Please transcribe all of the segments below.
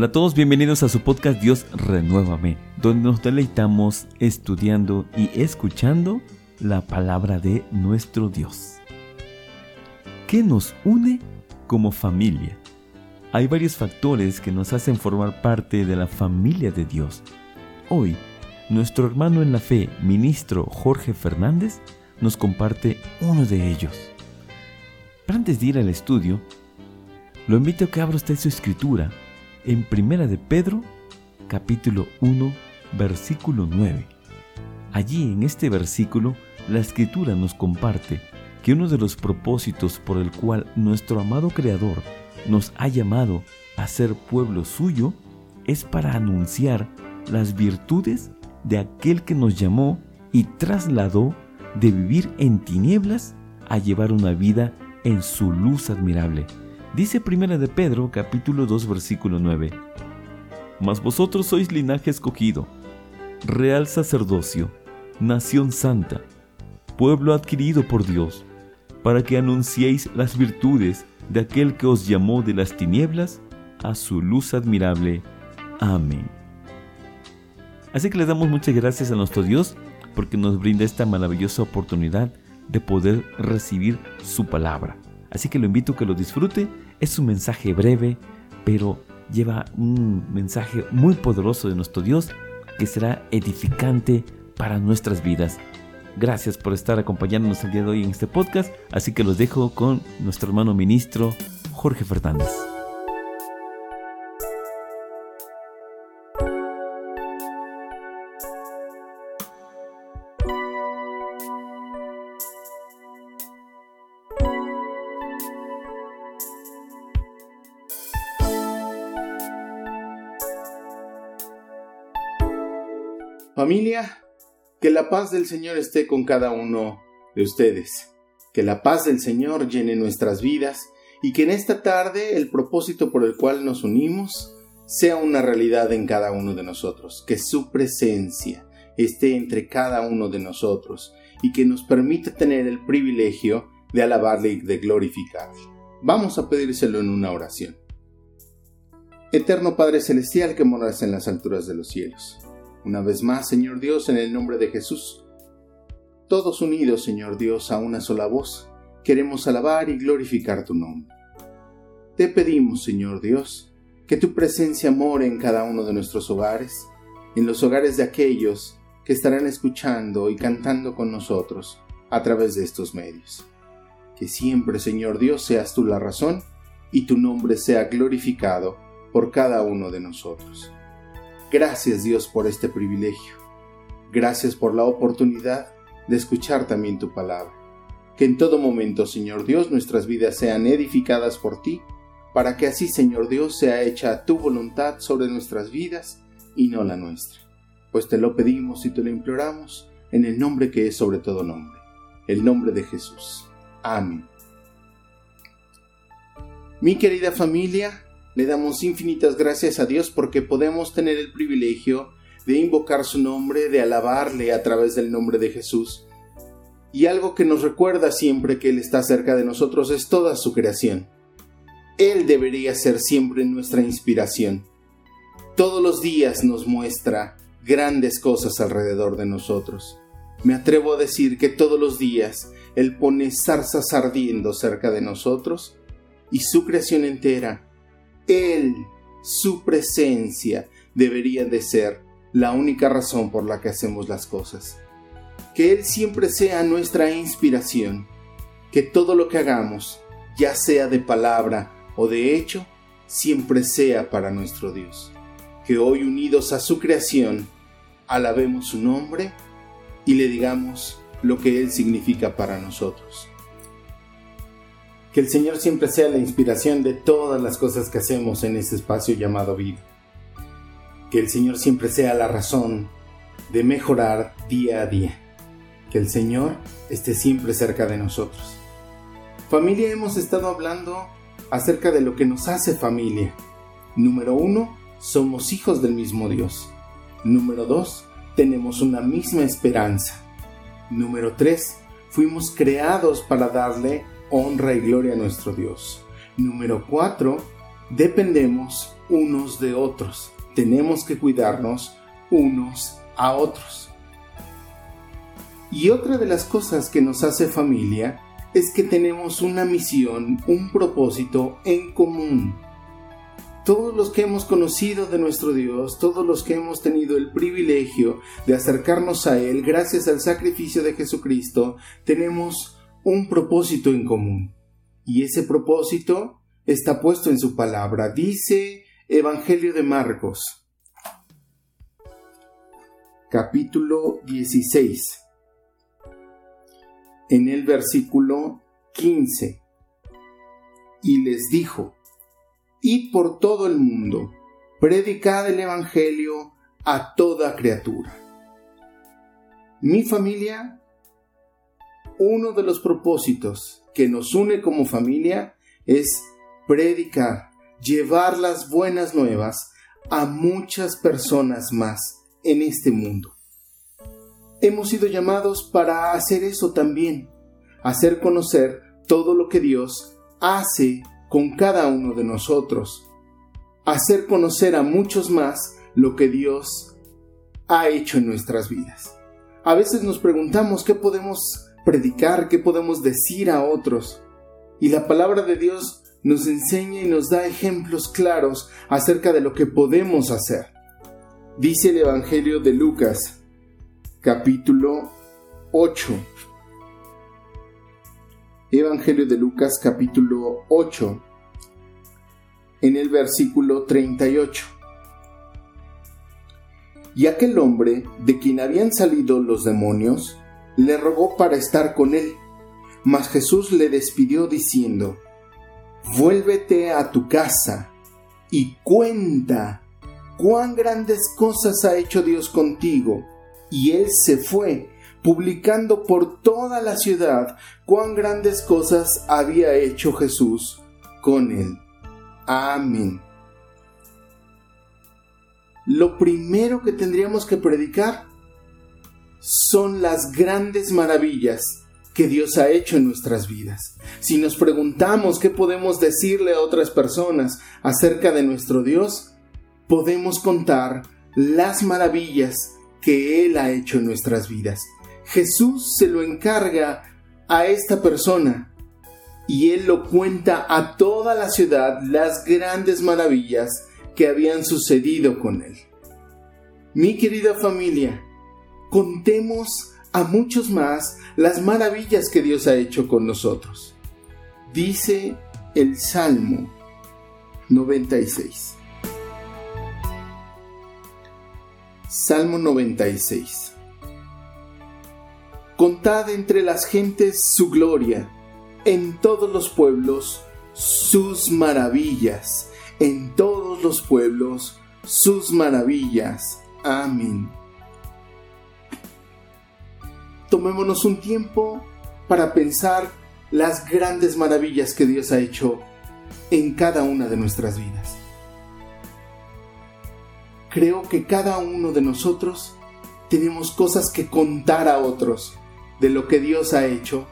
Hola a todos, bienvenidos a su podcast Dios Renuévame, donde nos deleitamos estudiando y escuchando la palabra de nuestro Dios. ¿Qué nos une como familia? Hay varios factores que nos hacen formar parte de la familia de Dios. Hoy, nuestro hermano en la fe, ministro Jorge Fernández, nos comparte uno de ellos. Pero antes de ir al estudio, lo invito a que abra usted su escritura en Primera de Pedro, capítulo 1, versículo 9. Allí en este versículo, la escritura nos comparte que uno de los propósitos por el cual nuestro amado Creador nos ha llamado a ser pueblo suyo es para anunciar las virtudes de aquel que nos llamó y trasladó de vivir en tinieblas a llevar una vida en su luz admirable. Dice Primera de Pedro capítulo 2 versículo 9. Mas vosotros sois linaje escogido, real sacerdocio, nación santa, pueblo adquirido por Dios, para que anunciéis las virtudes de aquel que os llamó de las tinieblas a su luz admirable. Amén. Así que le damos muchas gracias a nuestro Dios porque nos brinda esta maravillosa oportunidad de poder recibir su palabra. Así que lo invito a que lo disfrute. Es un mensaje breve, pero lleva un mensaje muy poderoso de nuestro Dios que será edificante para nuestras vidas. Gracias por estar acompañándonos el día de hoy en este podcast, así que los dejo con nuestro hermano ministro Jorge Fernández. Familia, que la paz del Señor esté con cada uno de ustedes. Que la paz del Señor llene nuestras vidas y que en esta tarde el propósito por el cual nos unimos sea una realidad en cada uno de nosotros. Que su presencia esté entre cada uno de nosotros y que nos permita tener el privilegio de alabarle y de glorificarle. Vamos a pedírselo en una oración. Eterno Padre Celestial que moras en las alturas de los cielos. Una vez más, Señor Dios, en el nombre de Jesús. Todos unidos, Señor Dios, a una sola voz, queremos alabar y glorificar tu nombre. Te pedimos, Señor Dios, que tu presencia more en cada uno de nuestros hogares, en los hogares de aquellos que estarán escuchando y cantando con nosotros a través de estos medios. Que siempre, Señor Dios, seas tú la razón y tu nombre sea glorificado por cada uno de nosotros. Gracias Dios por este privilegio. Gracias por la oportunidad de escuchar también tu palabra. Que en todo momento, Señor Dios, nuestras vidas sean edificadas por ti, para que así, Señor Dios, sea hecha tu voluntad sobre nuestras vidas y no la nuestra. Pues te lo pedimos y te lo imploramos en el nombre que es sobre todo nombre, el nombre de Jesús. Amén. Mi querida familia, le damos infinitas gracias a Dios porque podemos tener el privilegio de invocar su nombre, de alabarle a través del nombre de Jesús. Y algo que nos recuerda siempre que Él está cerca de nosotros es toda su creación. Él debería ser siempre nuestra inspiración. Todos los días nos muestra grandes cosas alrededor de nosotros. Me atrevo a decir que todos los días Él pone zarzas ardiendo cerca de nosotros y su creación entera él, su presencia, debería de ser la única razón por la que hacemos las cosas. Que Él siempre sea nuestra inspiración, que todo lo que hagamos, ya sea de palabra o de hecho, siempre sea para nuestro Dios. Que hoy unidos a su creación, alabemos su nombre y le digamos lo que Él significa para nosotros. Que el Señor siempre sea la inspiración de todas las cosas que hacemos en este espacio llamado vida. Que el Señor siempre sea la razón de mejorar día a día. Que el Señor esté siempre cerca de nosotros. Familia, hemos estado hablando acerca de lo que nos hace familia. Número uno, somos hijos del mismo Dios. Número dos, tenemos una misma esperanza. Número tres, fuimos creados para darle honra y gloria a nuestro Dios. Número 4. dependemos unos de otros. Tenemos que cuidarnos unos a otros. Y otra de las cosas que nos hace familia es que tenemos una misión, un propósito en común. Todos los que hemos conocido de nuestro Dios, todos los que hemos tenido el privilegio de acercarnos a Él gracias al sacrificio de Jesucristo, tenemos un propósito en común. Y ese propósito está puesto en su palabra. Dice Evangelio de Marcos, capítulo 16 en el versículo 15. Y les dijo, Id por todo el mundo, predicad el Evangelio a toda criatura. Mi familia, uno de los propósitos que nos une como familia es predicar, llevar las buenas nuevas a muchas personas más en este mundo hemos sido llamados para hacer eso también, hacer conocer todo lo que Dios hace con cada uno de nosotros, hacer conocer a muchos más lo que Dios ha hecho en nuestras vidas. A veces nos preguntamos qué podemos predicar, qué podemos decir a otros, y la palabra de Dios nos enseña y nos da ejemplos claros acerca de lo que podemos hacer. Dice el Evangelio de Lucas, capítulo 8. Evangelio de Lucas capítulo 8, en el versículo 38. Y aquel hombre, de quien habían salido los demonios, le rogó para estar con él, mas Jesús le despidió diciendo, Vuélvete a tu casa y cuenta cuán grandes cosas ha hecho Dios contigo y él se fue, publicando por toda la ciudad cuán grandes cosas había hecho Jesús con él. Amén. Lo primero que tendríamos que predicar son las grandes maravillas que Dios ha hecho en nuestras vidas. Si nos preguntamos qué podemos decirle a otras personas acerca de nuestro Dios, podemos contar las maravillas que Él ha hecho en nuestras vidas. Jesús se lo encarga a esta persona y Él lo cuenta a toda la ciudad las grandes maravillas que habían sucedido con Él. Mi querida familia, contemos a muchos más las maravillas que Dios ha hecho con nosotros. Dice el Salmo 96. Salmo 96. Contad entre las gentes su gloria, en todos los pueblos sus maravillas, en todos los pueblos sus maravillas. Amén. Tomémonos un tiempo para pensar las grandes maravillas que Dios ha hecho en cada una de nuestras vidas creo que cada uno de nosotros tenemos cosas que contar a otros de lo que Dios ha hecho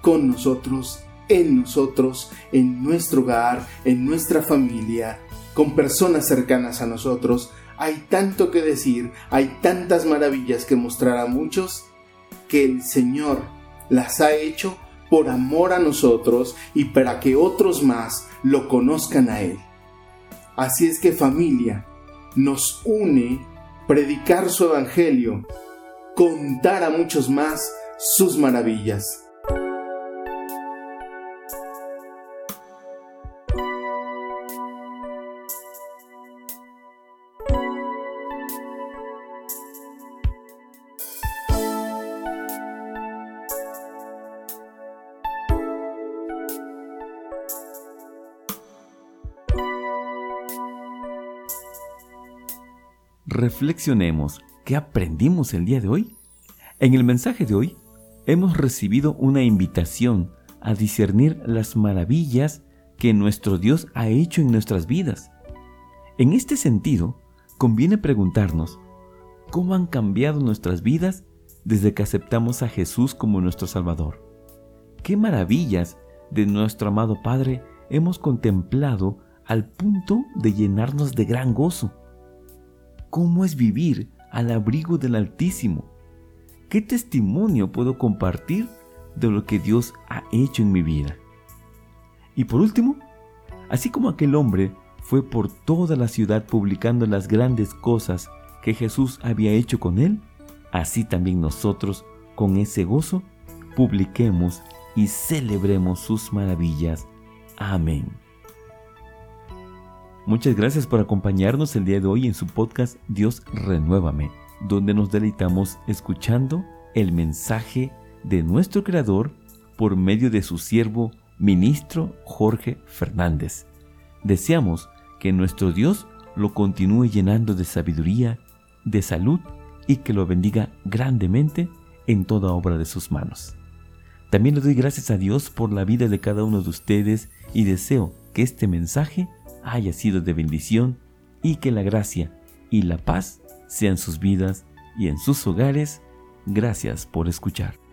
con nosotros, en nosotros, en nuestro hogar, en nuestra familia, con personas cercanas a nosotros. Hay tanto que decir, hay tantas maravillas que mostrar a muchos que el Señor las ha hecho por amor a nosotros y para que otros más lo conozcan a Él. Así es que familia, nos une predicar su evangelio, contar a muchos más sus maravillas. Reflexionemos qué aprendimos el día de hoy. En el mensaje de hoy hemos recibido una invitación a discernir las maravillas que nuestro Dios ha hecho en nuestras vidas. En este sentido, conviene preguntarnos, ¿cómo han cambiado nuestras vidas desde que aceptamos a Jesús como nuestro Salvador? ¿Qué maravillas de nuestro amado Padre hemos contemplado al punto de llenarnos de gran gozo. ¿Cómo es vivir al abrigo del Altísimo? ¿Qué testimonio puedo compartir de lo que Dios ha hecho en mi vida? Y por último, así como aquel hombre fue por toda la ciudad publicando las grandes cosas que Jesús había hecho con él, así también nosotros, con ese gozo, publiquemos y celebremos sus maravillas. Amén. Muchas gracias por acompañarnos el día de hoy en su podcast Dios Renuévame, donde nos deleitamos escuchando el mensaje de nuestro Creador por medio de su siervo, ministro Jorge Fernández. Deseamos que nuestro Dios lo continúe llenando de sabiduría, de salud y que lo bendiga grandemente en toda obra de sus manos. También le doy gracias a Dios por la vida de cada uno de ustedes y deseo que este mensaje haya sido de bendición y que la gracia y la paz sean sus vidas y en sus hogares. Gracias por escuchar.